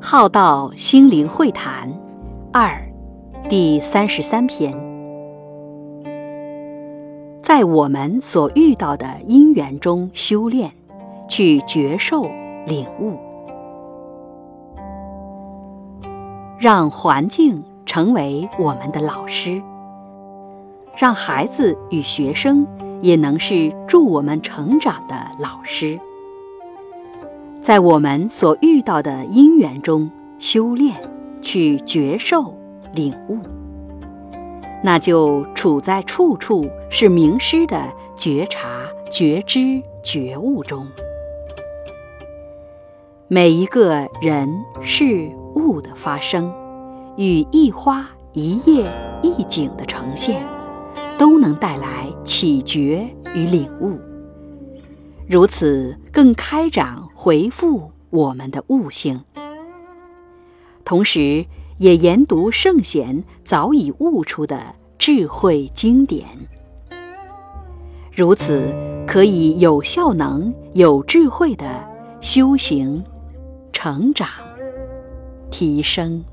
浩道心灵会谈二第三十三篇，在我们所遇到的因缘中修炼，去觉受领悟，让环境成为我们的老师，让孩子与学生也能是助我们成长的老师。在我们所遇到的因缘中修炼，去觉受领悟，那就处在处处是名师的觉察、觉知、觉悟中。每一个人事物的发生，与一花一叶一景的呈现，都能带来启觉与领悟。如此，更开展回复我们的悟性，同时也研读圣贤早已悟出的智慧经典。如此，可以有效能、有智慧的修行、成长、提升。